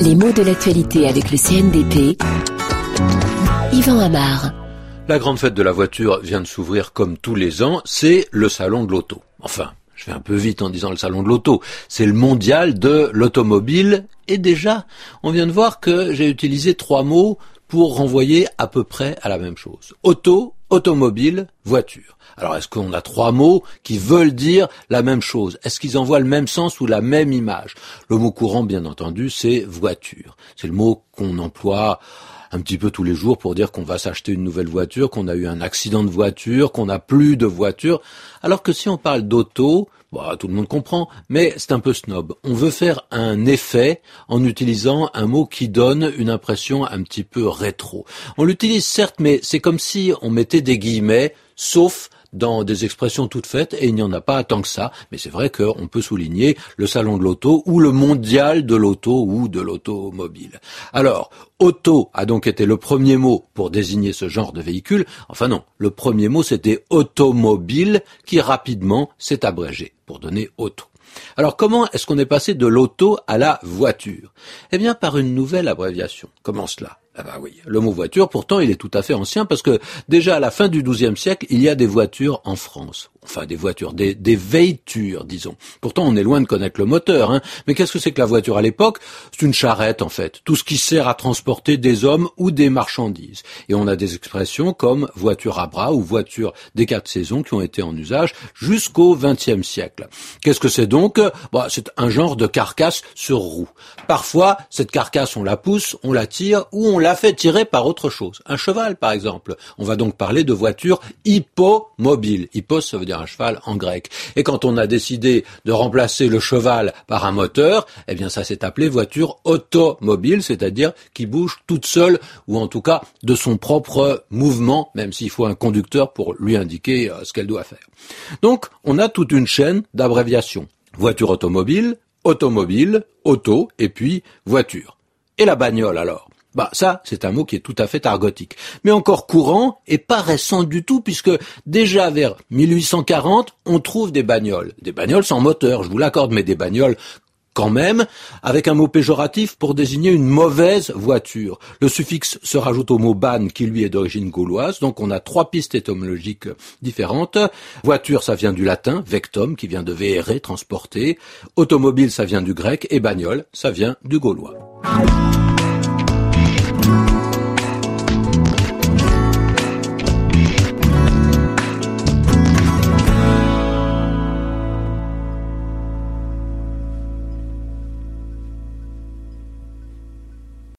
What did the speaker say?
Les mots de l'actualité avec le CNDP. Yvan Amar. La grande fête de la voiture vient de s'ouvrir comme tous les ans, c'est le salon de l'auto. Enfin, je vais un peu vite en disant le salon de l'auto, c'est le mondial de l'automobile et déjà, on vient de voir que j'ai utilisé trois mots pour renvoyer à peu près à la même chose. Auto, automobile, voiture. Alors est-ce qu'on a trois mots qui veulent dire la même chose? Est-ce qu'ils envoient le même sens ou la même image? Le mot courant, bien entendu, c'est voiture. C'est le mot qu'on emploie un petit peu tous les jours pour dire qu'on va s'acheter une nouvelle voiture, qu'on a eu un accident de voiture, qu'on n'a plus de voiture. Alors que si on parle d'auto, bah, tout le monde comprend, mais c'est un peu snob. On veut faire un effet en utilisant un mot qui donne une impression un petit peu rétro. On l'utilise certes, mais c'est comme si on mettait des guillemets, sauf dans des expressions toutes faites, et il n'y en a pas tant que ça, mais c'est vrai qu'on peut souligner le salon de l'auto ou le mondial de l'auto ou de l'automobile. Alors, auto a donc été le premier mot pour désigner ce genre de véhicule. Enfin non, le premier mot c'était automobile qui rapidement s'est abrégé pour donner auto. Alors comment est-ce qu'on est passé de l'auto à la voiture? Eh bien par une nouvelle abréviation. Comment cela? Ah bah oui, le mot voiture, pourtant, il est tout à fait ancien parce que déjà à la fin du XIIe siècle, il y a des voitures en France enfin des voitures, des, des disons. Pourtant, on est loin de connaître le moteur. Hein. Mais qu'est-ce que c'est que la voiture à l'époque? C'est une charrette, en fait. Tout ce qui sert à transporter des hommes ou des marchandises. Et on a des expressions comme voiture à bras ou voiture des quatre saisons qui ont été en usage jusqu'au XXe siècle. Qu'est-ce que c'est donc? Bah, C'est un genre de carcasse sur roue. Parfois, cette carcasse, on la pousse, on la tire ou on la fait tirer par autre chose. Un cheval, par exemple. On va donc parler de voiture hippomobile. Hippo, ça veut dire un cheval en grec. Et quand on a décidé de remplacer le cheval par un moteur, eh bien ça s'est appelé voiture automobile, c'est-à-dire qui bouge toute seule, ou en tout cas de son propre mouvement, même s'il faut un conducteur pour lui indiquer euh, ce qu'elle doit faire. Donc on a toute une chaîne d'abréviations. Voiture automobile, automobile, auto, et puis voiture. Et la bagnole alors? Bah ça, c'est un mot qui est tout à fait argotique, mais encore courant et pas récent du tout, puisque déjà vers 1840, on trouve des bagnoles, des bagnoles sans moteur, je vous l'accorde, mais des bagnoles quand même, avec un mot péjoratif pour désigner une mauvaise voiture. Le suffixe se rajoute au mot ban qui lui est d'origine gauloise, donc on a trois pistes étymologiques différentes. Voiture, ça vient du latin, vectum, qui vient de vere, transporter. Automobile, ça vient du grec, et bagnole, ça vient du gaulois.